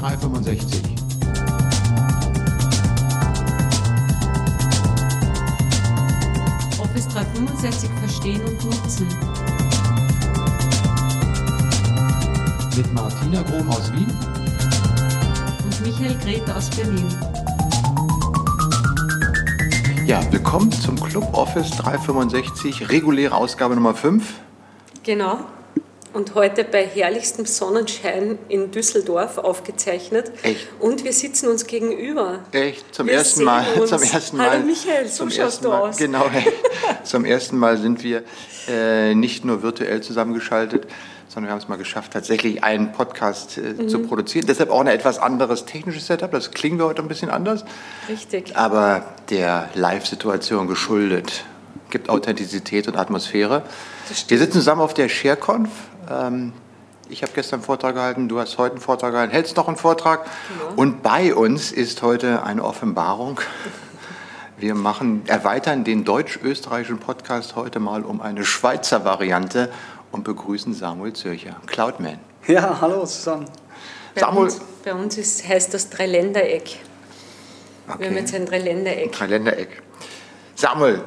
365. Office 365 verstehen und nutzen. Mit Martina Grom aus Wien Und Michael Grete aus Berlin. Ja, willkommen zum Club Office 365, reguläre Ausgabe Nummer 5. Genau. Und heute bei herrlichstem Sonnenschein in Düsseldorf aufgezeichnet. Echt? Und wir sitzen uns gegenüber. Echt, zum Wir ersten Mal. uns. Zum ersten Mal. Hallo Michael, so zum schaust du Mal, aus. Genau, zum ersten Mal sind wir äh, nicht nur virtuell zusammengeschaltet, sondern wir haben es mal geschafft, tatsächlich einen Podcast äh, Mhm. zu produzieren. Deshalb auch ein etwas anderes technisches Setup. Das klingen wir heute ein bisschen anders. Richtig. aber der Live-Situation geschuldet. Gibt Authentizität und Atmosphäre. Wir sitzen zusammen auf der ShareConf. Ähm, ich habe gestern einen Vortrag gehalten, du hast heute einen Vortrag gehalten, hältst noch einen Vortrag. Genau. Und bei uns ist heute eine Offenbarung. Wir machen, erweitern den deutsch-österreichischen Podcast heute mal um eine Schweizer Variante und begrüßen Samuel Zürcher, Cloudman. Ja, hallo zusammen. Bei Samuel- uns, bei uns ist, heißt das Dreiländereck. Wir haben jetzt ein Dreiländereck. Dreiländereck. Samuel,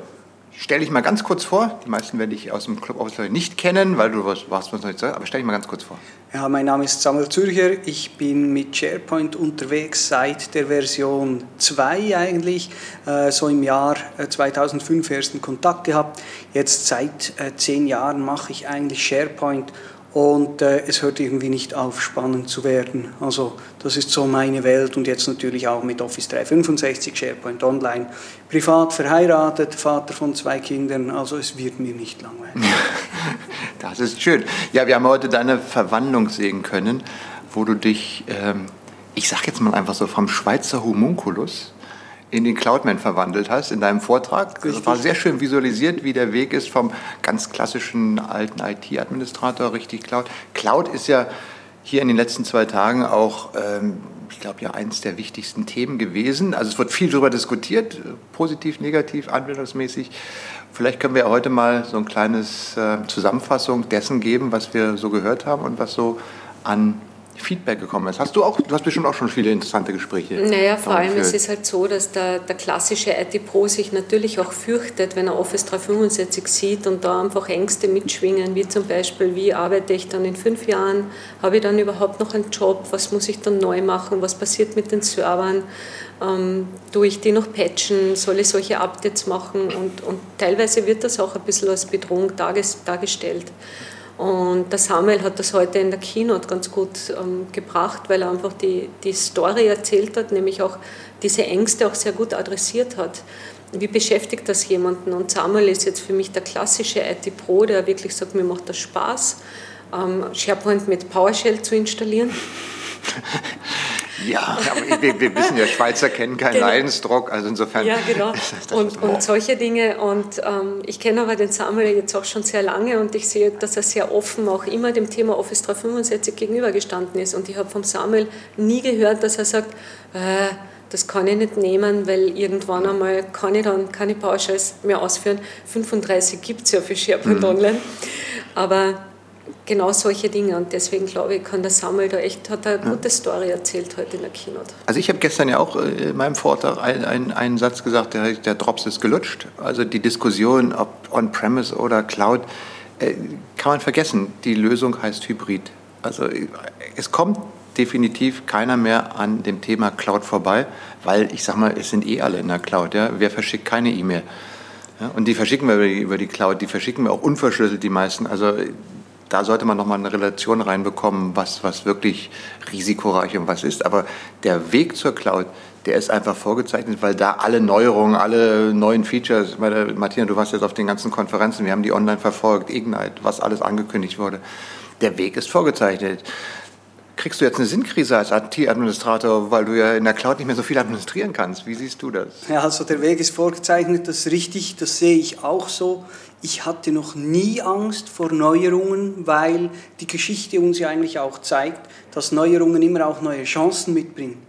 stell dich mal ganz kurz vor. Die meisten werden dich aus dem Club Office nicht kennen, weil du warst, was noch nicht sagst, aber stell dich mal ganz kurz vor. Ja, mein Name ist Samuel Zürcher. Ich bin mit SharePoint unterwegs seit der Version 2 eigentlich. Äh, so im Jahr äh, 2005 ersten Kontakt gehabt. Jetzt seit äh, zehn Jahren mache ich eigentlich SharePoint und äh, es hört irgendwie nicht auf, spannend zu werden. Also das ist so meine Welt und jetzt natürlich auch mit Office 365, SharePoint Online. Privat verheiratet, Vater von zwei Kindern, also es wird mir nicht langweilig. Das ist schön. Ja, wir haben heute deine Verwandlung sehen können, wo du dich, ähm, ich sag jetzt mal einfach so, vom Schweizer Homunculus in den Cloudman verwandelt hast in deinem Vortrag. Das Richtig. war sehr schön visualisiert, wie der Weg ist vom ganz klassischen alten IT-Administrator richtig Cloud. Cloud ist ja hier in den letzten zwei Tagen auch, ähm, ich glaube, ja eines der wichtigsten Themen gewesen. Also es wird viel darüber diskutiert, positiv, negativ, anwendungsmäßig. Vielleicht können wir heute mal so ein kleines äh, Zusammenfassung dessen geben, was wir so gehört haben und was so an Feedback gekommen ist. Hast du auch, du hast bestimmt auch schon viele interessante Gespräche. Naja, vor allem es geführt. ist halt so, dass der, der klassische IT-Pro sich natürlich auch fürchtet, wenn er Office 365 sieht und da einfach Ängste mitschwingen, wie zum Beispiel, wie arbeite ich dann in fünf Jahren, habe ich dann überhaupt noch einen Job, was muss ich dann neu machen, was passiert mit den Servern, ähm, tue ich die noch patchen, soll ich solche Updates machen und, und teilweise wird das auch ein bisschen als Bedrohung darges- dargestellt. Und der Samuel hat das heute in der Keynote ganz gut ähm, gebracht, weil er einfach die, die Story erzählt hat, nämlich auch diese Ängste auch sehr gut adressiert hat. Wie beschäftigt das jemanden? Und Samuel ist jetzt für mich der klassische IT-Pro, der wirklich sagt, mir macht das Spaß, ähm, SharePoint mit PowerShell zu installieren. Ja, aber wir, wir wissen ja, Schweizer kennen keinen Genau. Leidensdruck, also insofern. Ja, genau. Und, und solche Dinge. Und ähm, ich kenne aber den Samuel jetzt auch schon sehr lange und ich sehe, dass er sehr offen auch immer dem Thema Office 365 gegenübergestanden ist. Und ich habe vom Samuel nie gehört, dass er sagt, äh, das kann ich nicht nehmen, weil irgendwann einmal kann ich dann keine PowerShells mehr ausführen. 35 gibt es ja für SharePoint Mhm. Online. Aber genau solche Dinge. Und deswegen glaube ich, kann der Samuel da echt, hat er eine gute Story erzählt heute in der Keynote. Also ich habe gestern ja auch äh, in meinem Vortrag einen, einen, einen Satz gesagt, der, der Drops ist gelutscht. Also die Diskussion, ob On-Premise oder Cloud, äh, kann man vergessen. Die Lösung heißt Hybrid. Also äh, es kommt definitiv keiner mehr an dem Thema Cloud vorbei, weil ich sag mal, es sind eh alle in der Cloud. Ja? Wer verschickt keine E-Mail? Ja? Und die verschicken wir über die, über die Cloud, die verschicken wir auch unverschlüsselt, die meisten. Also da sollte man nochmal eine Relation reinbekommen, was, was wirklich risikoreich und was ist. Aber der Weg zur Cloud, der ist einfach vorgezeichnet, weil da alle Neuerungen, alle neuen Features, meine, Martina, du warst jetzt auf den ganzen Konferenzen, wir haben die online verfolgt, Ignite, was alles angekündigt wurde. Der Weg ist vorgezeichnet. Kriegst du jetzt eine Sinnkrise als IT-Administrator, weil du ja in der Cloud nicht mehr so viel administrieren kannst? Wie siehst du das? Ja, also der Weg ist vorgezeichnet, das ist richtig, das sehe ich auch so. Ich hatte noch nie Angst vor Neuerungen, weil die Geschichte uns ja eigentlich auch zeigt, dass Neuerungen immer auch neue Chancen mitbringen.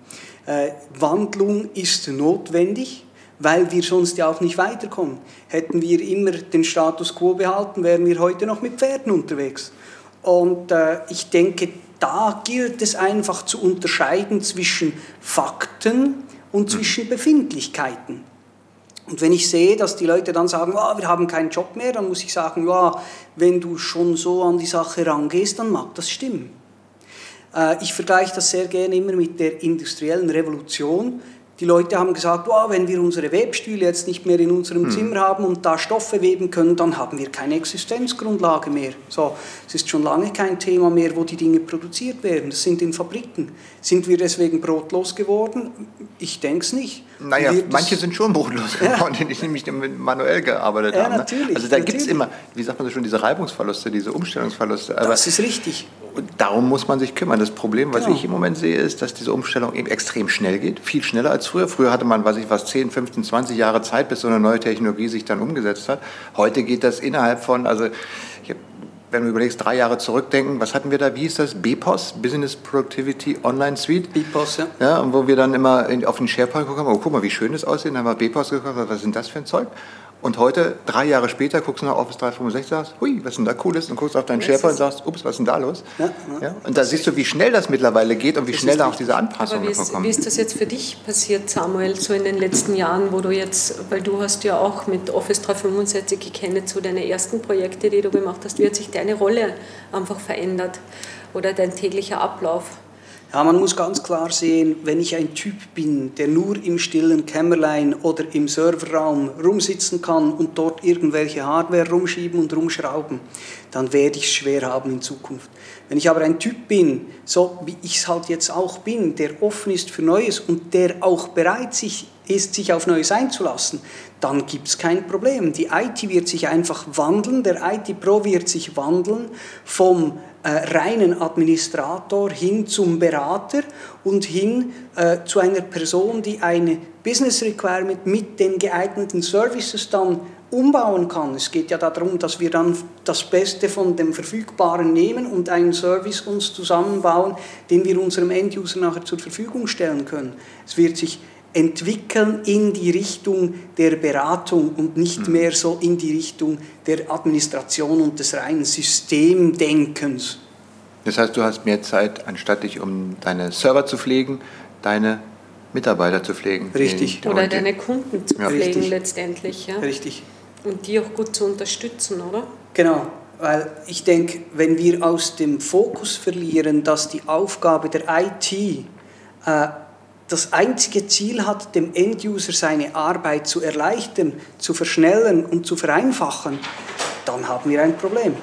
Äh, Wandlung ist notwendig, weil wir sonst ja auch nicht weiterkommen. Hätten wir immer den Status quo behalten, wären wir heute noch mit Pferden unterwegs. Und äh, ich denke, da gilt es einfach zu unterscheiden zwischen Fakten und zwischen Befindlichkeiten. Und wenn ich sehe, dass die Leute dann sagen, oh, wir haben keinen Job mehr, dann muss ich sagen, ja, wenn du schon so an die Sache rangehst, dann mag das stimmen. Äh, ich vergleiche das sehr gerne immer mit der industriellen Revolution. Die Leute haben gesagt, oh, wenn wir unsere Webstühle jetzt nicht mehr in unserem hm. Zimmer haben und da Stoffe weben können, dann haben wir keine Existenzgrundlage mehr. So, es ist schon lange kein Thema mehr, wo die Dinge produziert werden. Das sind in Fabriken. Sind wir deswegen brotlos geworden? Ich denke es nicht. Naja, manche sind schon brotlos geworden, ja. die nämlich manuell gearbeitet ja, haben. Ne? Natürlich, also da gibt es immer, wie sagt man so schon, diese Reibungsverluste, diese Umstellungsverluste. Aber das ist richtig. Und darum muss man sich kümmern. Das Problem, was genau. ich im Moment sehe, ist, dass diese Umstellung eben extrem schnell geht, viel schneller als früher. Früher hatte man, weiß ich was, 10, 15, 20 Jahre Zeit, bis so eine neue Technologie sich dann umgesetzt hat. Heute geht das innerhalb von, also ich wenn du überlegst, drei Jahre zurückdenken, was hatten wir da? Wie hieß das? BPOS, Business Productivity Online Suite. BPOS, ja. ja und wo wir dann immer auf den SharePoint gucken, oh, guck mal, wie schön das aussieht. Dann haben wir BPOS geguckt, was ist denn das für ein Zeug? Und heute, drei Jahre später, guckst du nach Office 365 und sagst, hui, was ist denn da Cooles? Und guckst auf deinen SharePoint und sagst, ups, was ist denn da los? Ja, ja. ja? Und da siehst du, wie schnell das mittlerweile geht und wie schnell da auch diese Anpassungen Aber wie ist, wie ist das jetzt für dich passiert, Samuel, so in den letzten Jahren, wo du jetzt, weil du hast ja auch mit Office 365 gekannt, so deine ersten Projekte, die du gemacht hast, wie hat sich deine Rolle einfach verändert oder dein täglicher Ablauf? Ja, man muss ganz klar sehen, wenn ich ein Typ bin, der nur im stillen Kämmerlein oder im Serverraum rumsitzen kann und dort irgendwelche Hardware rumschieben und rumschrauben, dann werde ich es schwer haben in Zukunft. Wenn ich aber ein Typ bin, so wie ich es halt jetzt auch bin, der offen ist für Neues und der auch bereit sich, ist, sich auf Neues einzulassen, dann gibt es kein Problem. Die IT wird sich einfach wandeln, der IT-Pro wird sich wandeln vom äh, reinen Administrator hin zum Berater und hin äh, zu einer Person, die eine Business Requirement mit den geeigneten Services dann umbauen kann. Es geht ja darum, dass wir dann das Beste von dem Verfügbaren nehmen und einen Service uns zusammenbauen, den wir unserem Enduser nachher zur Verfügung stellen können. Es wird sich entwickeln in die Richtung der Beratung und nicht hm. mehr so in die Richtung der Administration und des reinen Systemdenkens. Das heißt, du hast mehr Zeit, anstatt dich um deine Server zu pflegen, deine Mitarbeiter zu pflegen. Richtig. Oder deine Kunden zu pflegen Richtig. letztendlich. Ja? Richtig. Und die auch gut zu unterstützen, oder? Genau, weil ich denke, wenn wir aus dem Fokus verlieren, dass die Aufgabe der IT äh, das einzige Ziel hat, dem Enduser seine Arbeit zu erleichtern, zu verschnellen und zu vereinfachen, dann haben wir ein Problem.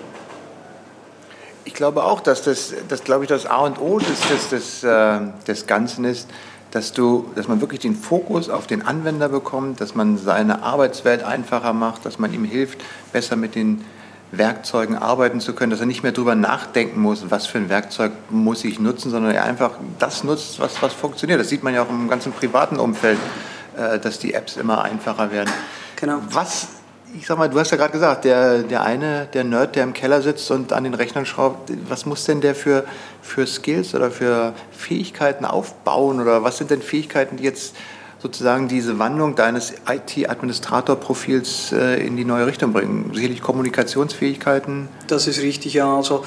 Ich glaube auch, dass das, das glaube ich, das A und O des, des, des, äh, des Ganzen ist, dass, du, dass man wirklich den Fokus auf den Anwender bekommt, dass man seine Arbeitswelt einfacher macht, dass man ihm hilft, besser mit den Werkzeugen arbeiten zu können, dass er nicht mehr darüber nachdenken muss, was für ein Werkzeug muss ich nutzen, sondern er einfach das nutzt, was, was funktioniert. Das sieht man ja auch im ganzen privaten Umfeld, äh, dass die Apps immer einfacher werden. Genau. Was, ich sag mal, du hast ja gerade gesagt, der, der eine, der Nerd, der im Keller sitzt und an den Rechnern schraubt, was muss denn der für, für Skills oder für Fähigkeiten aufbauen oder was sind denn Fähigkeiten, die jetzt sozusagen diese Wandlung deines IT-Administrator-Profils äh, in die neue Richtung bringen? Sicherlich Kommunikationsfähigkeiten? Das ist richtig, ja. Also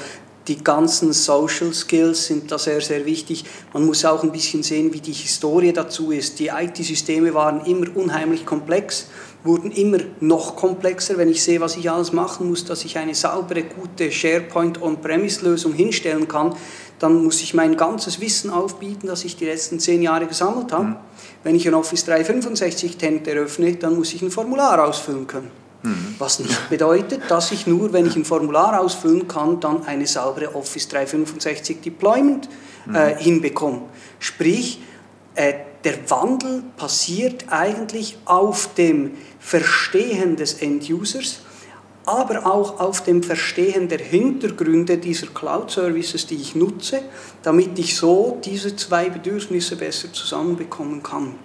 die ganzen Social Skills sind da sehr, sehr wichtig. Man muss auch ein bisschen sehen, wie die Historie dazu ist. Die IT-Systeme waren immer unheimlich komplex, wurden immer noch komplexer. Wenn ich sehe, was ich alles machen muss, dass ich eine saubere, gute SharePoint On-Premise-Lösung hinstellen kann, dann muss ich mein ganzes Wissen aufbieten, das ich die letzten zehn Jahre gesammelt habe. Mhm. Wenn ich ein Office 365 Tent eröffne, dann muss ich ein Formular ausfüllen können. Mhm. Was nicht bedeutet, dass ich nur, wenn ich ein Formular ausfüllen kann, dann eine saubere Office 365 Deployment äh, mhm. hinbekomme. Sprich, äh, der Wandel passiert eigentlich auf dem Verstehen des End-Users aber auch auf dem Verstehen der Hintergründe dieser Cloud-Services, die ich nutze, damit ich so diese zwei Bedürfnisse besser zusammenbekommen kann.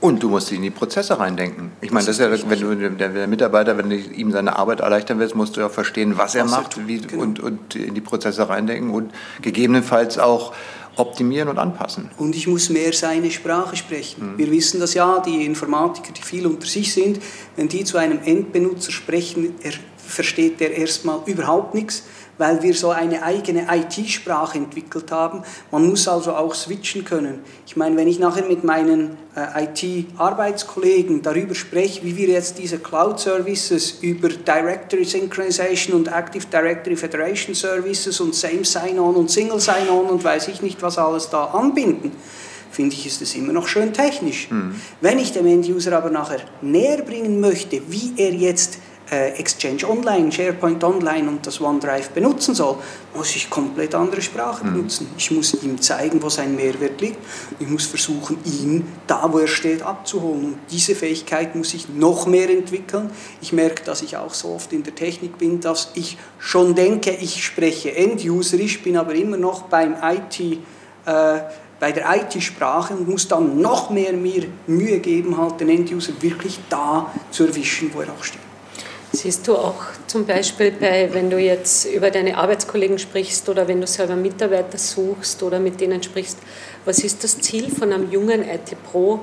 Und du musst dich in die Prozesse reindenken. Ich meine, das ist ja, wenn du der, der, Mitarbeiter, wenn du ihm seine Arbeit erleichtern willst, musst du ja verstehen, was, was er macht wie, genau. und, und in die Prozesse reindenken und gegebenenfalls auch optimieren und anpassen. Und ich muss mehr seine Sprache sprechen. Mhm. Wir wissen das ja, die Informatiker, die viel unter sich sind, wenn die zu einem Endbenutzer sprechen, er versteht der erstmal überhaupt nichts, weil wir so eine eigene IT-Sprache entwickelt haben. Man muss also auch switchen können. Ich meine, wenn ich nachher mit meinen äh, IT-Arbeitskollegen darüber spreche, wie wir jetzt diese Cloud-Services über Directory Synchronization und Active Directory Federation Services und Same Sign-On und Single Sign-On und weiß ich nicht, was alles da anbinden, finde ich, ist es immer noch schön technisch. Mhm. Wenn ich dem End-User aber nachher näher bringen möchte, wie er jetzt Exchange Online, SharePoint Online und das OneDrive benutzen soll, muss ich komplett andere Sprache mhm. benutzen. Ich muss ihm zeigen, wo sein Mehrwert liegt. Ich muss versuchen, ihn da, wo er steht, abzuholen. Und diese Fähigkeit muss ich noch mehr entwickeln. Ich merke, dass ich auch so oft in der Technik bin, dass ich schon denke, ich spreche End-Userisch, bin aber immer noch beim IT. Äh, bei der IT-Sprache und muss dann noch mehr mir Mühe geben, halt den End-User wirklich da zu erwischen, wo er auch steht. Siehst du auch zum Beispiel, bei, wenn du jetzt über deine Arbeitskollegen sprichst oder wenn du selber Mitarbeiter suchst oder mit denen sprichst, was ist das Ziel von einem jungen IT-Pro?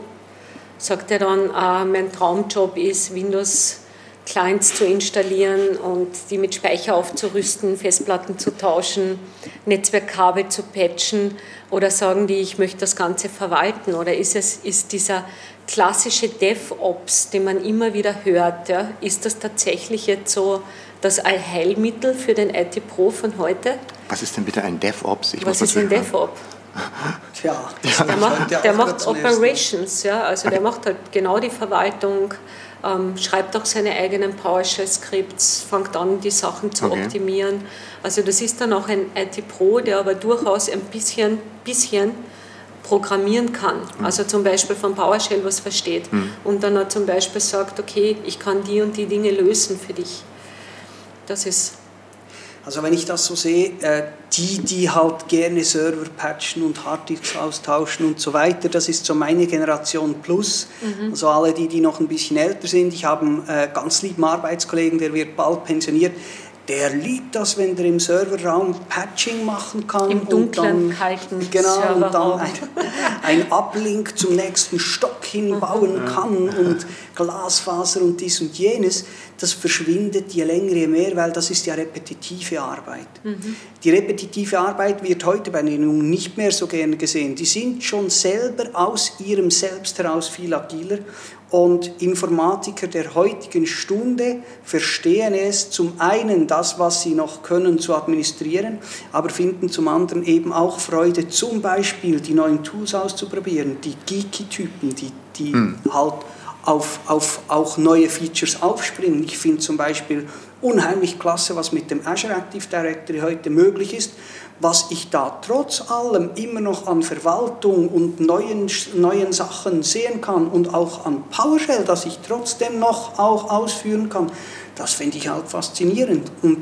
Sagt er dann, ah, mein Traumjob ist, Windows Clients zu installieren und die mit Speicher aufzurüsten, Festplatten zu tauschen, Netzwerkkabel zu patchen oder sagen die, ich möchte das Ganze verwalten? Oder ist es ist dieser klassische DevOps, den man immer wieder hört, ja, ist das tatsächlich jetzt so das Allheilmittel für den IT-Pro von heute? Was ist denn bitte ein DevOps? Ich Was ist ein DevOps? Tja, der macht, der macht Operations, ja, also der macht halt genau die Verwaltung, ähm, schreibt auch seine eigenen PowerShell-Skripts, fängt an, die Sachen zu okay. optimieren. Also das ist dann auch ein IT-Pro, der aber durchaus ein bisschen, bisschen programmieren kann. Mhm. Also zum Beispiel von PowerShell was versteht mhm. und dann auch zum Beispiel sagt, okay, ich kann die und die Dinge lösen für dich. Das ist also wenn ich das so sehe, äh, die, die halt gerne Server patchen und Harddisks austauschen und so weiter, das ist so meine Generation Plus. Mhm. Also alle die, die noch ein bisschen älter sind. Ich habe einen äh, ganz lieben Arbeitskollegen, der wird bald pensioniert der liebt das, wenn der im Serverraum Patching machen kann. Im dunklen, und dann, kalten Genau, Serverraum. und dann ein, ein Uplink zum nächsten Stock hinbauen kann und Glasfaser und dies und jenes. Das verschwindet je länger, je mehr, weil das ist ja repetitive Arbeit. Mhm. Die repetitive Arbeit wird heute bei den Jungen nicht mehr so gerne gesehen. Die sind schon selber aus ihrem Selbst heraus viel agiler und Informatiker der heutigen Stunde verstehen es zum einen das, was sie noch können, zu administrieren, aber finden zum anderen eben auch Freude, zum Beispiel die neuen Tools auszuprobieren, die Geeky-Typen, die, die hm. halt auf, auf auch neue Features aufspringen. Ich finde zum Beispiel unheimlich klasse, was mit dem Azure Active Directory heute möglich ist was ich da trotz allem immer noch an Verwaltung und neuen, neuen Sachen sehen kann und auch an PowerShell, das ich trotzdem noch auch ausführen kann, das finde ich halt faszinierend. Und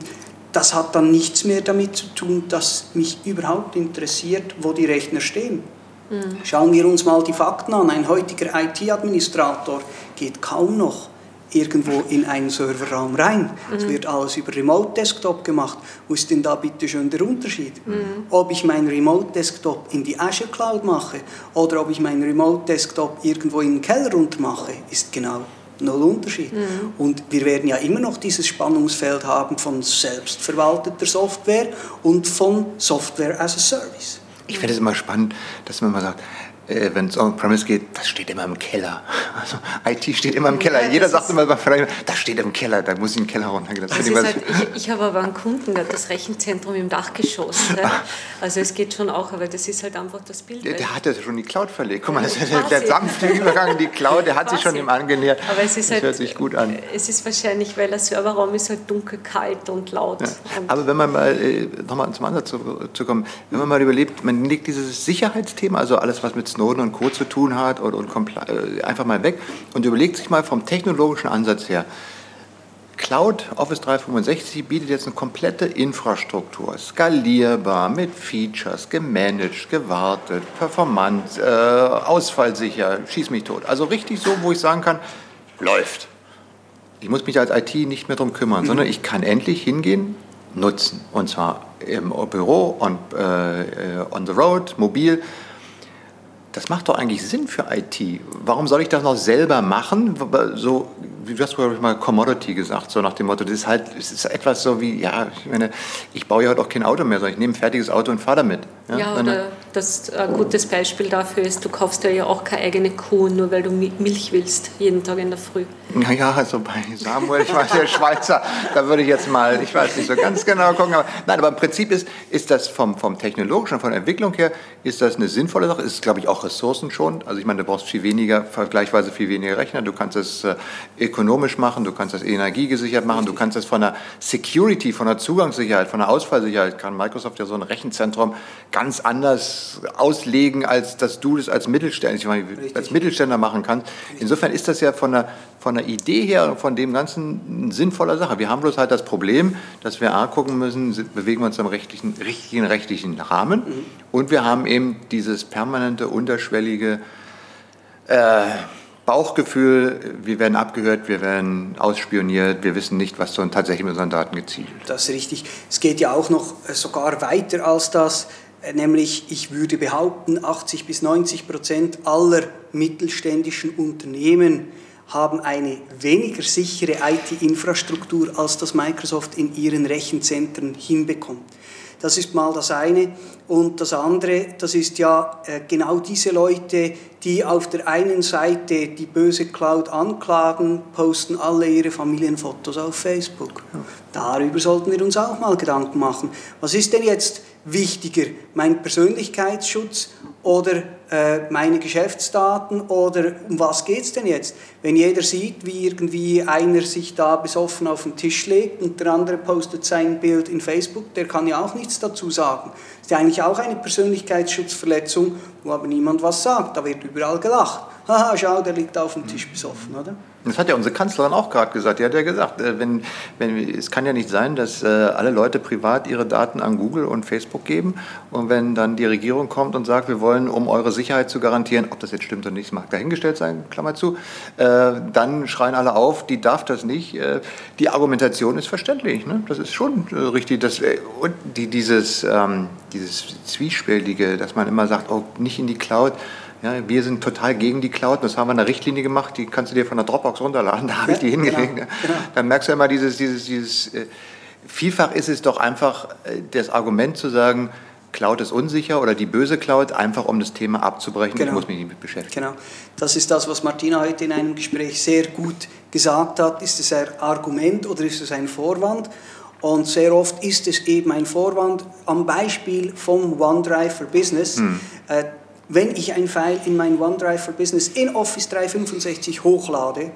das hat dann nichts mehr damit zu tun, dass mich überhaupt interessiert, wo die Rechner stehen. Mhm. Schauen wir uns mal die Fakten an. Ein heutiger IT-Administrator geht kaum noch irgendwo in einen Serverraum rein. Es mhm. wird alles über Remote Desktop gemacht. Wo ist denn da bitte schon der Unterschied? Mhm. Ob ich meinen Remote Desktop in die Azure Cloud mache oder ob ich meinen Remote Desktop irgendwo in den Keller runter mache, ist genau null Unterschied. Mhm. Und wir werden ja immer noch dieses Spannungsfeld haben von selbstverwalteter Software und von Software as a Service. Ich finde es immer spannend, dass man mal sagt, äh, wenn es on-premise geht, das steht immer im Keller. Also IT steht immer im Keller. Ja, Jeder sagt immer, das steht im Keller, da muss ich in den Keller runtergehen. Also ich, halt, ich, ich, habe aber einen Kunden, der hat das Rechenzentrum im Dachgeschoss. Ne? Also es geht schon auch, aber das ist halt einfach das Bild. Der, der hat ja schon die Cloud verlegt. Guck mal, das der, der sanfte Übergang in die Cloud, der hat sich schon ihm angenähert. Aber es ist das halt, hört sich gut an. Es ist wahrscheinlich, weil der Serverraum ist halt dunkel, kalt und laut. Ja. Und aber wenn man mal, äh, nochmal zum Ansatz zu, zu kommen, wenn man mal überlebt, man legt dieses Sicherheitsthema, also alles, was mit Snowden und Co. zu tun hat und, und äh, einfach mal weg und überlegt sich mal vom technologischen Ansatz her. Cloud Office 365 bietet jetzt eine komplette Infrastruktur, skalierbar, mit Features, gemanagt, gewartet, performant, äh, ausfallsicher, schieß mich tot. Also richtig so, wo ich sagen kann, läuft. Ich muss mich als IT nicht mehr darum kümmern, mhm. sondern ich kann endlich hingehen, nutzen. Und zwar im Büro, on, äh, on the road, mobil das macht doch eigentlich Sinn für IT. Warum soll ich das noch selber machen? So, wie hast du mal Commodity gesagt, so nach dem Motto, das ist halt, es ist etwas so wie, ja, ich meine, ich baue ja heute auch kein Auto mehr, sondern ich nehme ein fertiges Auto und fahre damit. Ja, ja oder das ein gutes Beispiel dafür ist, du kaufst ja auch keine eigene Kuh, nur weil du Milch willst, jeden Tag in der Früh. Naja, also bei Samuel, ich weiß, der Schweizer, da würde ich jetzt mal, ich weiß nicht so ganz genau gucken, aber nein, aber im Prinzip ist, ist das vom, vom technologischen, von der Entwicklung her, ist das eine sinnvolle Sache, ist, glaube ich, auch Ressourcen schon. Also ich meine, du brauchst viel weniger, vergleichsweise viel weniger Rechner, du kannst es äh, ökonomisch machen, du kannst das energiegesichert machen, du kannst das von der Security, von der Zugangssicherheit, von der Ausfallsicherheit, kann Microsoft ja so ein Rechenzentrum ganz anders auslegen, als dass du das als Mittelständler, als Mittelständler machen kannst. Insofern ist das ja von der, von der Idee her und von dem Ganzen eine sinnvolle Sache. Wir haben bloß halt das Problem, dass wir A gucken müssen, bewegen wir uns im rechtlichen, richtigen rechtlichen Rahmen mhm. und wir haben eben dieses permanente, unterschwellige äh, Bauchgefühl, wir werden abgehört, wir werden ausspioniert, wir wissen nicht, was so tatsächlich mit unseren Daten gezielt. Das ist richtig. Es geht ja auch noch sogar weiter als das, nämlich ich würde behaupten, 80 bis 90 Prozent aller mittelständischen Unternehmen haben eine weniger sichere IT-Infrastruktur, als das Microsoft in ihren Rechenzentren hinbekommt. Das ist mal das eine. Und das andere, das ist ja äh, genau diese Leute, die auf der einen Seite die böse Cloud anklagen, posten alle ihre Familienfotos auf Facebook. Darüber sollten wir uns auch mal Gedanken machen. Was ist denn jetzt wichtiger, mein Persönlichkeitsschutz oder äh, meine Geschäftsdaten oder um was geht es denn jetzt? Wenn jeder sieht, wie irgendwie einer sich da besoffen auf den Tisch legt und der andere postet sein Bild in Facebook, der kann ja auch nichts dazu sagen. Das ist ja eigentlich auch eine Persönlichkeitsschutzverletzung, wo aber niemand was sagt. Da wird überall gelacht. Haha, schau, der liegt auf dem Tisch besoffen, oder? Das hat ja unsere Kanzlerin auch gerade gesagt. Die hat ja gesagt, äh, wenn, wenn, es kann ja nicht sein, dass äh, alle Leute privat ihre Daten an Google und Facebook geben und wenn dann die Regierung kommt und sagt, wir wollen, um eure Sicherheit zu garantieren, ob das jetzt stimmt oder nicht, mag dahingestellt sein, Klammer zu, äh, dann schreien alle auf, die darf das nicht. Die Argumentation ist verständlich. Ne? Das ist schon richtig. Das, und die, dieses, ähm, dieses Zwiespältige, dass man immer sagt, oh, nicht in die Cloud, ja, wir sind total gegen die Cloud. Das haben wir in der Richtlinie gemacht, die kannst du dir von der Dropbox runterladen. Da habe ich die hingelegt. Genau, genau. Dann merkst du immer dieses, dieses, dieses äh, vielfach ist es doch einfach äh, das Argument zu sagen, Cloud ist unsicher oder die böse Cloud, einfach um das Thema abzubrechen. Genau. Ich muss mich nicht mit beschäftigen. Genau. Das ist das, was Martina heute in einem Gespräch sehr gut gesagt hat. Ist es ein Argument oder ist es ein Vorwand? Und sehr oft ist es eben ein Vorwand am Beispiel vom OneDrive for Business. Hm. Äh, wenn ich ein File in mein OneDrive for Business in Office 365 hochlade,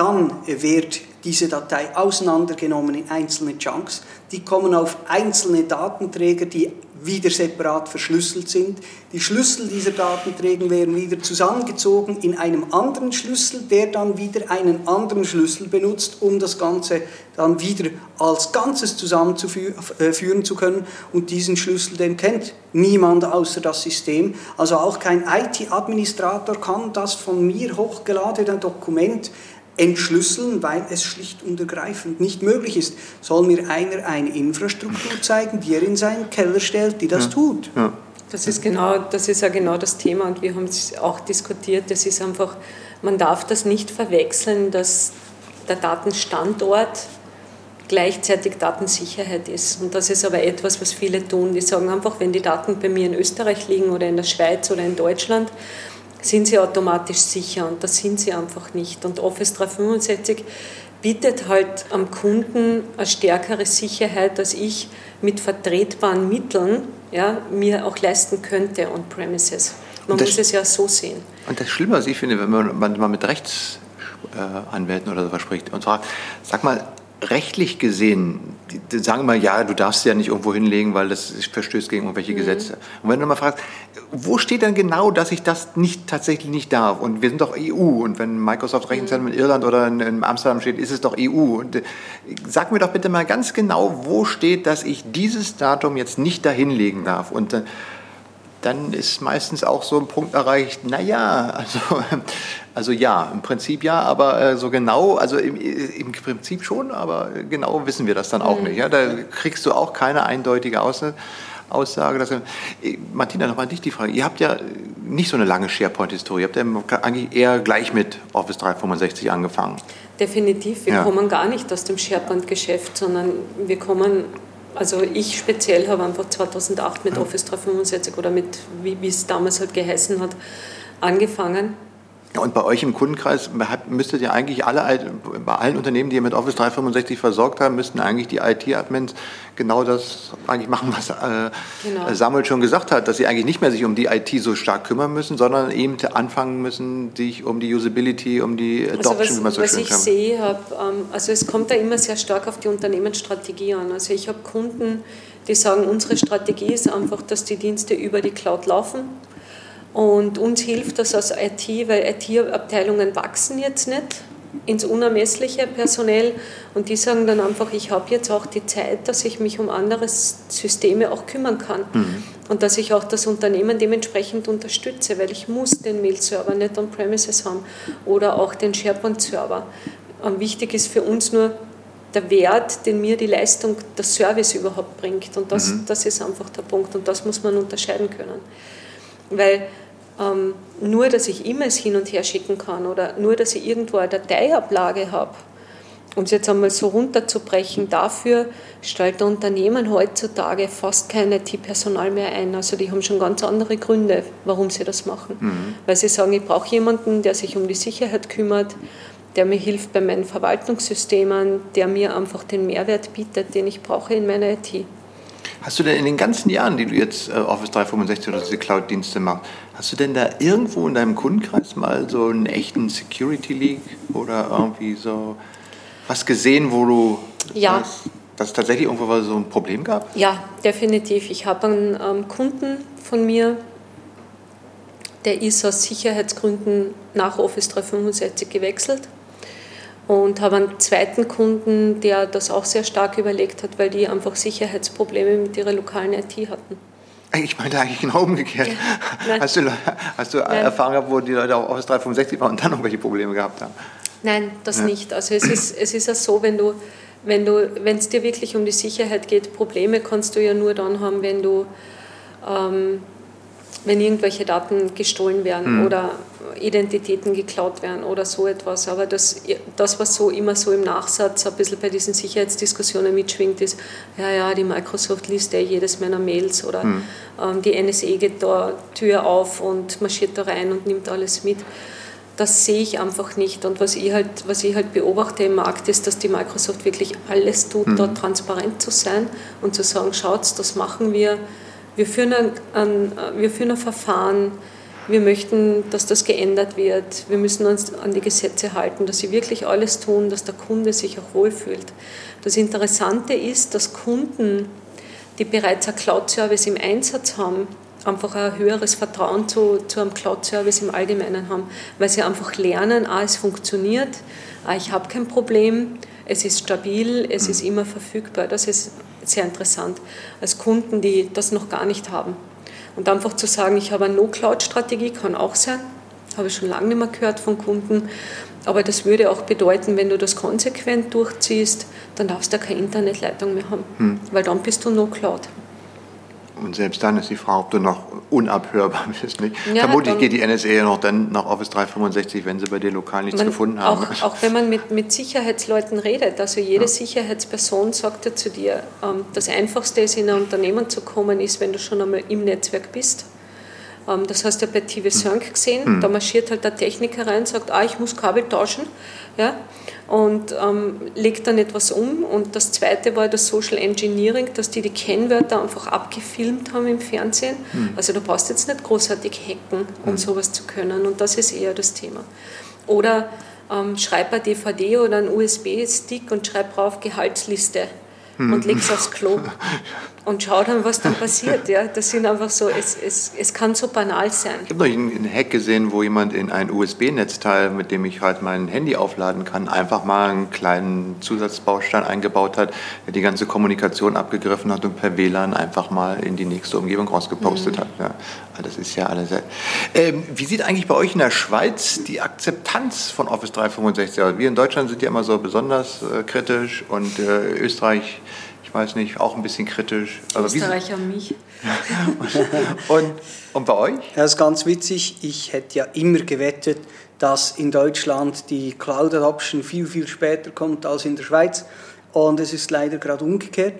dann wird diese Datei auseinandergenommen in einzelne Chunks. Die kommen auf einzelne Datenträger, die wieder separat verschlüsselt sind. Die Schlüssel dieser Datenträger werden wieder zusammengezogen in einem anderen Schlüssel, der dann wieder einen anderen Schlüssel benutzt, um das Ganze dann wieder als Ganzes zusammenzuführen zu können. Und diesen Schlüssel, den kennt niemand außer das System. Also auch kein IT-Administrator kann das von mir hochgeladene Dokument entschlüsseln, weil es schlicht und ergreifend nicht möglich ist. Soll mir einer eine Infrastruktur zeigen, die er in seinen Keller stellt, die das ja. tut? Ja. Das ist, genau, das ist ja genau das Thema und wir haben es auch diskutiert. Das ist einfach, man darf das nicht verwechseln, dass der Datenstandort gleichzeitig Datensicherheit ist. Und das ist aber etwas, was viele tun. Die sagen einfach, wenn die Daten bei mir in Österreich liegen oder in der Schweiz oder in Deutschland, sind sie automatisch sicher und das sind sie einfach nicht. Und Office 365 bietet halt am Kunden eine stärkere Sicherheit, als ich mit vertretbaren Mitteln ja, mir auch leisten könnte on-premises. Man muss es ja so sehen. Und das Schlimme, was ich finde, wenn man, man mal mit Rechtsanwälten oder so spricht, und zwar, sag mal, rechtlich gesehen, die sagen mal, ja, du darfst ja nicht irgendwo hinlegen, weil das verstößt gegen irgendwelche mhm. Gesetze. Und wenn du mal fragst, wo steht denn genau, dass ich das nicht tatsächlich nicht darf? Und wir sind doch EU. Und wenn Microsoft Rechenzentrum mhm. in Irland oder in Amsterdam steht, ist es doch EU. Und äh, sag mir doch bitte mal ganz genau, wo steht, dass ich dieses Datum jetzt nicht dahinlegen darf. Und äh, dann ist meistens auch so ein Punkt erreicht, naja, also, also ja, im Prinzip ja, aber äh, so genau, also im, im, Prinzip schon, aber genau wissen wir das dann auch mhm. nicht. Ja? Da kriegst du auch keine eindeutige Aussage. Aussage. Dass, äh, Martina, nochmal dich die Frage. Ihr habt ja nicht so eine lange SharePoint-Historie. Ihr habt ja eigentlich eher gleich mit Office 365 angefangen. Definitiv. Wir ja. kommen gar nicht aus dem SharePoint-Geschäft, sondern wir kommen also ich speziell habe einfach 2008 mit Office 365 oder mit, wie, wie es damals halt geheißen hat, angefangen. Und bei euch im Kundenkreis müsstet ihr eigentlich alle, bei allen Unternehmen, die ihr mit Office 365 versorgt haben, müssten eigentlich die IT-Admins genau das eigentlich machen, was äh, genau. Samuel schon gesagt hat, dass sie eigentlich nicht mehr sich um die IT so stark kümmern müssen, sondern eben anfangen müssen, sich um die Usability, um die Adoption, also was, wie man so was schön ich kann. sehe, hab, ähm, also es kommt da immer sehr stark auf die Unternehmensstrategie an. Also ich habe Kunden, die sagen, unsere Strategie ist einfach, dass die Dienste über die Cloud laufen und uns hilft das als IT, weil IT-Abteilungen wachsen jetzt nicht ins Unermessliche personell und die sagen dann einfach, ich habe jetzt auch die Zeit, dass ich mich um andere Systeme auch kümmern kann mhm. und dass ich auch das Unternehmen dementsprechend unterstütze, weil ich muss den Mail-Server nicht on-premises haben oder auch den SharePoint-Server. Wichtig ist für uns nur der Wert, den mir die Leistung, der Service überhaupt bringt und das, mhm. das ist einfach der Punkt und das muss man unterscheiden können. Weil ähm, nur, dass ich E-Mails hin und her schicken kann oder nur, dass ich irgendwo eine Dateiablage habe, um es jetzt einmal so runterzubrechen, dafür stellt der Unternehmen heutzutage fast kein IT-Personal mehr ein. Also die haben schon ganz andere Gründe, warum sie das machen. Mhm. Weil sie sagen, ich brauche jemanden, der sich um die Sicherheit kümmert, der mir hilft bei meinen Verwaltungssystemen, der mir einfach den Mehrwert bietet, den ich brauche in meiner IT. Hast du denn in den ganzen Jahren, die du jetzt äh, Office 365 oder diese Cloud-Dienste machst, hast du denn da irgendwo in deinem Kundenkreis mal so einen echten Security Leak oder irgendwie so was gesehen, wo du ja. Weißt, dass es tatsächlich irgendwo so ein Problem gab? Ja, definitiv. Ich habe einen ähm, Kunden von mir, der ist aus Sicherheitsgründen nach Office 365 gewechselt und habe einen zweiten Kunden, der das auch sehr stark überlegt hat, weil die einfach Sicherheitsprobleme mit ihrer lokalen IT hatten. Ich meine eigentlich genau umgekehrt. Ja, hast du, hast du Erfahrung gehabt, wo die Leute auch aus 365 waren und dann noch welche Probleme gehabt haben? Nein, das ja. nicht. Also es ist, es ist ja so, wenn du, wenn du, wenn es dir wirklich um die Sicherheit geht, Probleme kannst du ja nur dann haben, wenn du ähm, wenn irgendwelche Daten gestohlen werden mhm. oder Identitäten geklaut werden oder so etwas. Aber das, das, was so immer so im Nachsatz ein bisschen bei diesen Sicherheitsdiskussionen mitschwingt, ist, ja, ja, die Microsoft liest ja jedes meiner Mails oder mhm. ähm, die NSE geht da Tür auf und marschiert da rein und nimmt alles mit. Das sehe ich einfach nicht. Und was ich halt, was ich halt beobachte im Markt ist, dass die Microsoft wirklich alles tut, mhm. dort transparent zu sein und zu sagen, schaut, das machen wir wir führen ein, ein, wir führen ein Verfahren, wir möchten, dass das geändert wird, wir müssen uns an die Gesetze halten, dass sie wirklich alles tun, dass der Kunde sich auch wohlfühlt. Das Interessante ist, dass Kunden, die bereits einen Cloud-Service im Einsatz haben, einfach ein höheres Vertrauen zu, zu einem Cloud-Service im Allgemeinen haben, weil sie einfach lernen, ah, es funktioniert, ah, ich habe kein Problem, es ist stabil, es ist immer verfügbar. Das ist sehr interessant als Kunden, die das noch gar nicht haben. Und einfach zu sagen, ich habe eine No-Cloud-Strategie, kann auch sein. Habe ich schon lange nicht mehr gehört von Kunden. Aber das würde auch bedeuten, wenn du das konsequent durchziehst, dann darfst du keine Internetleitung mehr haben, hm. weil dann bist du No-Cloud. Und selbst dann ist die Frage, ob du noch unabhörbar bist. Nicht? Ja, Vermutlich geht die NSA ja noch dann nach Office 365, wenn sie bei dir lokal nichts man, gefunden haben. Auch, auch, wenn man mit, mit Sicherheitsleuten redet, also jede ja. Sicherheitsperson sagt ja zu dir, ähm, das Einfachste ist, in ein Unternehmen zu kommen, ist, wenn du schon einmal im Netzwerk bist. Ähm, das hast du ja bei TV hm. gesehen, hm. da marschiert halt der Techniker rein und sagt, ah, ich muss Kabel tauschen. Ja? und ähm, legt dann etwas um. Und das zweite war das Social Engineering, dass die die Kennwörter einfach abgefilmt haben im Fernsehen. Mhm. Also du brauchst jetzt nicht großartig hacken, um mhm. sowas zu können. Und das ist eher das Thema. Oder ähm, schreib ein DVD oder einen USB-Stick und schreib drauf Gehaltsliste und leg es aufs Klo und schau dann, was dann passiert. Ja, das sind einfach so, es, es, es kann so banal sein. Ich habe noch einen Hack gesehen, wo jemand in ein USB-Netzteil, mit dem ich halt mein Handy aufladen kann, einfach mal einen kleinen Zusatzbaustein eingebaut hat, der die ganze Kommunikation abgegriffen hat und per WLAN einfach mal in die nächste Umgebung rausgepostet mhm. hat. Ja, das ist ja alles. Ähm, wie sieht eigentlich bei euch in der Schweiz die Akzeptanz von Office 365 aus? Wir in Deutschland sind ja immer so besonders äh, kritisch und äh, Österreich ich weiß nicht, auch ein bisschen kritisch. Aber Österreicher mich. und, und bei euch? Das ist ganz witzig. Ich hätte ja immer gewettet, dass in Deutschland die Cloud Adoption viel, viel später kommt als in der Schweiz. Und es ist leider gerade umgekehrt.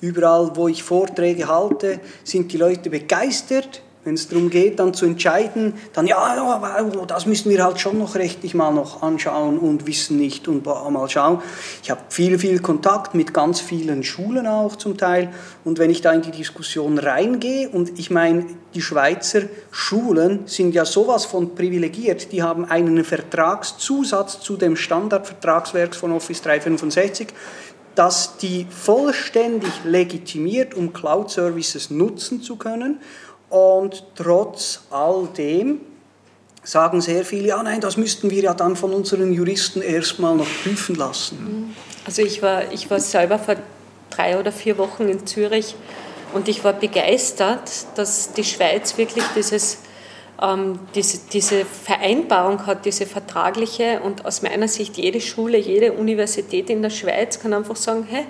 Überall, wo ich Vorträge halte, sind die Leute begeistert wenn es darum geht, dann zu entscheiden, dann ja, das müssen wir halt schon noch rechtlich mal noch anschauen und wissen nicht und mal schauen. Ich habe viel, viel Kontakt mit ganz vielen Schulen auch zum Teil. Und wenn ich da in die Diskussion reingehe und ich meine, die Schweizer Schulen sind ja sowas von privilegiert, die haben einen Vertragszusatz zu dem Standardvertragswerk von Office 365, dass die vollständig legitimiert, um Cloud-Services nutzen zu können und trotz all dem sagen sehr viele, ja nein, das müssten wir ja dann von unseren Juristen erstmal noch prüfen lassen. Also ich war, ich war selber vor drei oder vier Wochen in Zürich und ich war begeistert, dass die Schweiz wirklich dieses, ähm, diese, diese Vereinbarung hat, diese vertragliche und aus meiner Sicht jede Schule, jede Universität in der Schweiz kann einfach sagen, hey,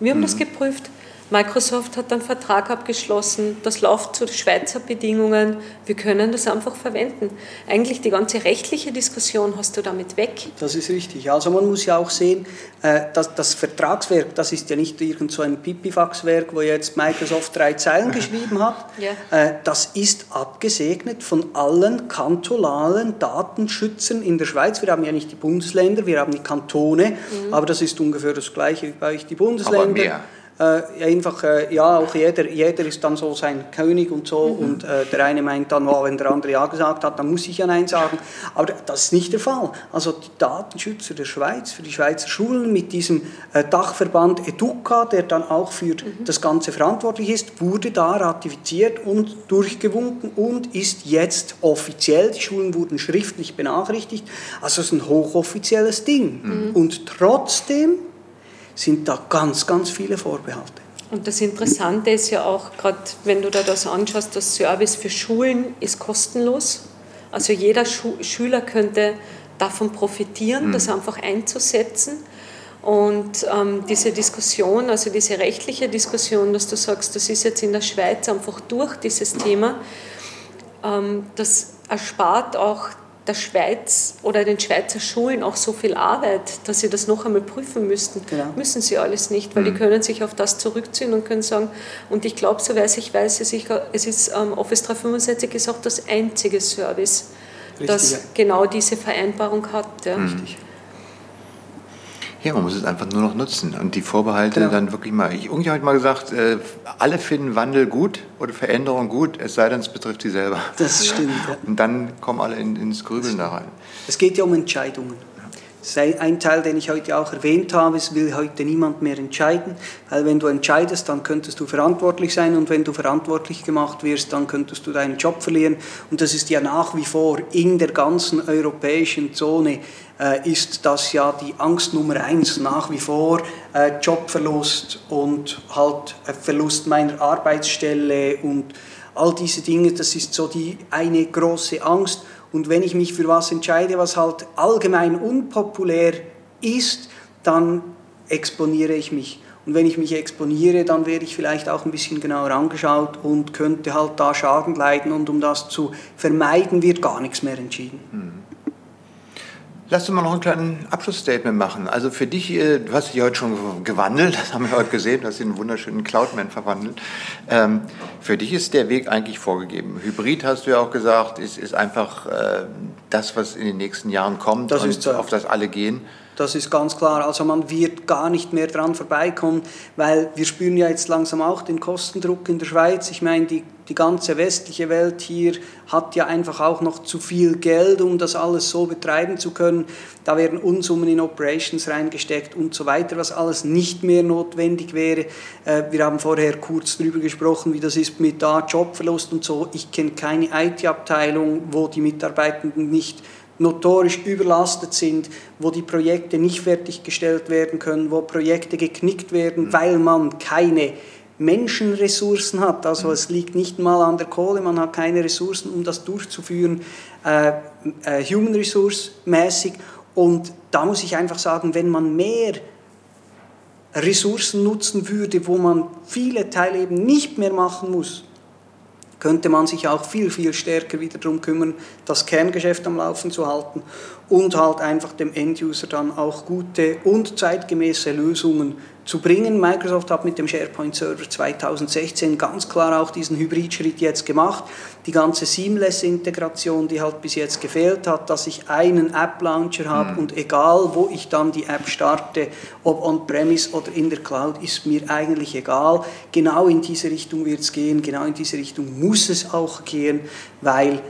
wir haben mhm. das geprüft, Microsoft hat einen Vertrag abgeschlossen, das läuft zu Schweizer Bedingungen, wir können das einfach verwenden. Eigentlich die ganze rechtliche Diskussion hast du damit weg. Das ist richtig. Also man muss ja auch sehen, äh, dass das Vertragswerk, das ist ja nicht irgend so ein Pipifax-Werk, wo jetzt Microsoft drei Zeilen geschrieben hat. Ja. Äh, das ist abgesegnet von allen kantonalen Datenschützern in der Schweiz. Wir haben ja nicht die Bundesländer, wir haben die Kantone, mhm. aber das ist ungefähr das Gleiche wie bei euch die Bundesländer. Aber mehr äh, einfach, äh, ja, auch jeder, jeder ist dann so sein König und so mhm. und äh, der eine meint dann, oh, wenn der andere Ja gesagt hat, dann muss ich ja Nein sagen. Aber das ist nicht der Fall. Also die Datenschützer der Schweiz, für die Schweizer Schulen mit diesem äh, Dachverband EDUCA, der dann auch für mhm. das Ganze verantwortlich ist, wurde da ratifiziert und durchgewunken und ist jetzt offiziell, die Schulen wurden schriftlich benachrichtigt, also es ist ein hochoffizielles Ding. Mhm. Und trotzdem sind da ganz, ganz viele Vorbehalte. Und das Interessante ist ja auch, gerade wenn du da das anschaust, das Service für Schulen ist kostenlos. Also jeder Schu Schüler könnte davon profitieren, mhm. das einfach einzusetzen. Und ähm, diese Diskussion, also diese rechtliche Diskussion, dass du sagst, das ist jetzt in der Schweiz einfach durch dieses Thema, ähm, das erspart auch der Schweiz oder den Schweizer Schulen auch so viel Arbeit, dass sie das noch einmal prüfen müssten. Genau. Müssen sie alles nicht, weil mhm. die können sich auf das zurückziehen und können sagen, und ich glaube, so weiß ich weiß, es ist ähm, Office 365 ist auch das einzige Service, Richtig, das ja. genau diese Vereinbarung hat. Ja. Richtig. Ja, man muss es einfach nur noch nutzen und die Vorbehalte genau. dann wirklich mal. Ich, irgendwie habe ich mal gesagt, äh, alle finden Wandel gut oder Veränderung gut, es sei denn, es betrifft sie selber. Das stimmt. Ja. Und dann kommen alle in, ins Grübeln da rein. Es geht ja um Entscheidungen. Ein Teil, den ich heute auch erwähnt habe, es will heute niemand mehr entscheiden, weil wenn du entscheidest, dann könntest du verantwortlich sein. Und wenn du verantwortlich gemacht wirst, dann könntest du deinen Job verlieren. Und das ist ja nach wie vor in der ganzen europäischen Zone äh, ist das ja die Angst Nummer eins. Nach wie vor, äh, Jobverlust und halt äh, Verlust meiner Arbeitsstelle und all diese Dinge, das ist so die eine große Angst. Und wenn ich mich für was entscheide, was halt allgemein unpopulär ist, dann exponiere ich mich. Und wenn ich mich exponiere, dann werde ich vielleicht auch ein bisschen genauer angeschaut und könnte halt da Schaden leiden. Und um das zu vermeiden, wird gar nichts mehr entschieden. Mhm. Lass uns mal noch einen kleinen Abschlussstatement machen. Also für dich, äh, du hast dich heute schon gewandelt, das haben wir heute gesehen, du hast dich in einen wunderschönen Cloudman verwandelt. Ähm, für dich ist der Weg eigentlich vorgegeben. Hybrid hast du ja auch gesagt, ist, ist einfach äh, das, was in den nächsten Jahren kommt das und auf das alle gehen. Das ist ganz klar. Also man wird gar nicht mehr dran vorbeikommen, weil wir spüren ja jetzt langsam auch den Kostendruck in der Schweiz. Ich meine, die, die ganze westliche Welt hier hat ja einfach auch noch zu viel Geld, um das alles so betreiben zu können. Da werden Unsummen in Operations reingesteckt und so weiter, was alles nicht mehr notwendig wäre. Äh, wir haben vorher kurz darüber gesprochen, wie das ist mit da Jobverlust und so. Ich kenne keine IT-Abteilung, wo die Mitarbeitenden nicht notorisch überlastet sind, wo die Projekte nicht fertiggestellt werden können, wo Projekte geknickt werden, mhm. weil man keine Menschenressourcen hat. Also mhm. es liegt nicht mal an der Kohle, man hat keine Ressourcen, um das durchzuführen, äh, äh, Human Resource mäßig. Und da muss ich einfach sagen, wenn man mehr Ressourcen nutzen würde, wo man viele Teile eben nicht mehr machen muss, könnte man sich auch viel, viel stärker wieder darum kümmern, das Kerngeschäft am Laufen zu halten und halt einfach dem Enduser dann auch gute und zeitgemäße Lösungen zu bringen. Microsoft hat mit dem SharePoint Server 2016 ganz klar auch diesen Hybridschritt jetzt gemacht. Die ganze Seamless-Integration, die halt bis jetzt gefehlt hat, dass ich einen App-Launcher habe mhm. und egal, wo ich dann die App starte, ob on-premise oder in der Cloud, ist mir eigentlich egal. Genau in diese Richtung wird es gehen, genau in diese Richtung muss es auch gehen, weil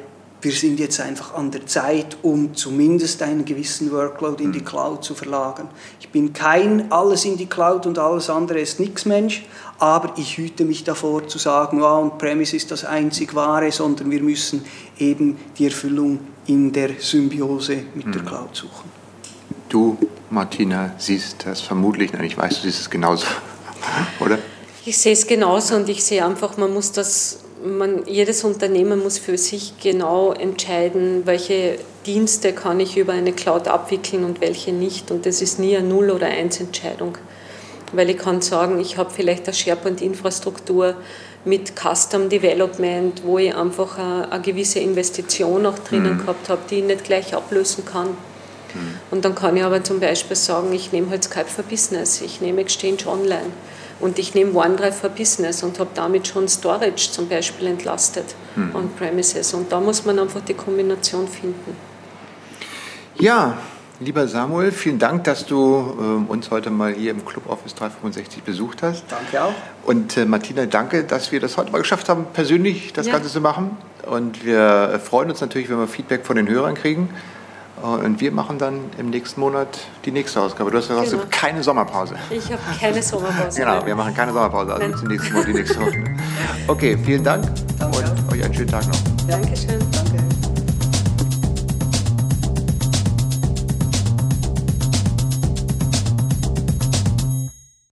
wir sind jetzt einfach an der Zeit, um zumindest einen gewissen Workload in die hm. Cloud zu verlagern. Ich bin kein alles in die Cloud und alles andere ist nichts Mensch, aber ich hüte mich davor zu sagen, ja, und Premise ist das einzig wahre, sondern wir müssen eben die Erfüllung in der Symbiose mit der hm. Cloud suchen. Du, Martina, siehst das vermutlich, nein, ich weiß, du siehst es genauso, oder? Ich sehe es genauso und ich sehe einfach, man muss das man, jedes Unternehmen muss für sich genau entscheiden, welche Dienste kann ich über eine Cloud abwickeln und welche nicht. Und das ist nie eine Null- oder Eins-Entscheidung. Weil ich kann sagen, ich habe vielleicht eine SharePoint-Infrastruktur mit Custom Development, wo ich einfach eine, eine gewisse Investition auch drinnen mhm. gehabt habe, die ich nicht gleich ablösen kann. Mhm. Und dann kann ich aber zum Beispiel sagen, ich nehme halt Skype for Business, ich nehme Exchange Online und ich nehme OneDrive for Business und habe damit schon Storage zum Beispiel entlastet mhm. on-premises. Und da muss man einfach die Kombination finden. Ja, lieber Samuel, vielen Dank, dass du äh, uns heute mal hier im Club Office 365 besucht hast. Danke auch. Und äh, Martina, danke, dass wir das heute mal geschafft haben, persönlich das ja. Ganze zu machen. Und wir freuen uns natürlich, wenn wir Feedback von den Hörern kriegen. Und wir machen dann im nächsten Monat die nächste Ausgabe. Du hast gesagt, genau. keine Sommerpause. Ich habe keine Sommerpause. genau, wir machen keine Sommerpause. Also zum nächsten Mal die nächste Woche. Okay, vielen Dank Danke. und euch einen schönen Tag noch. Dankeschön.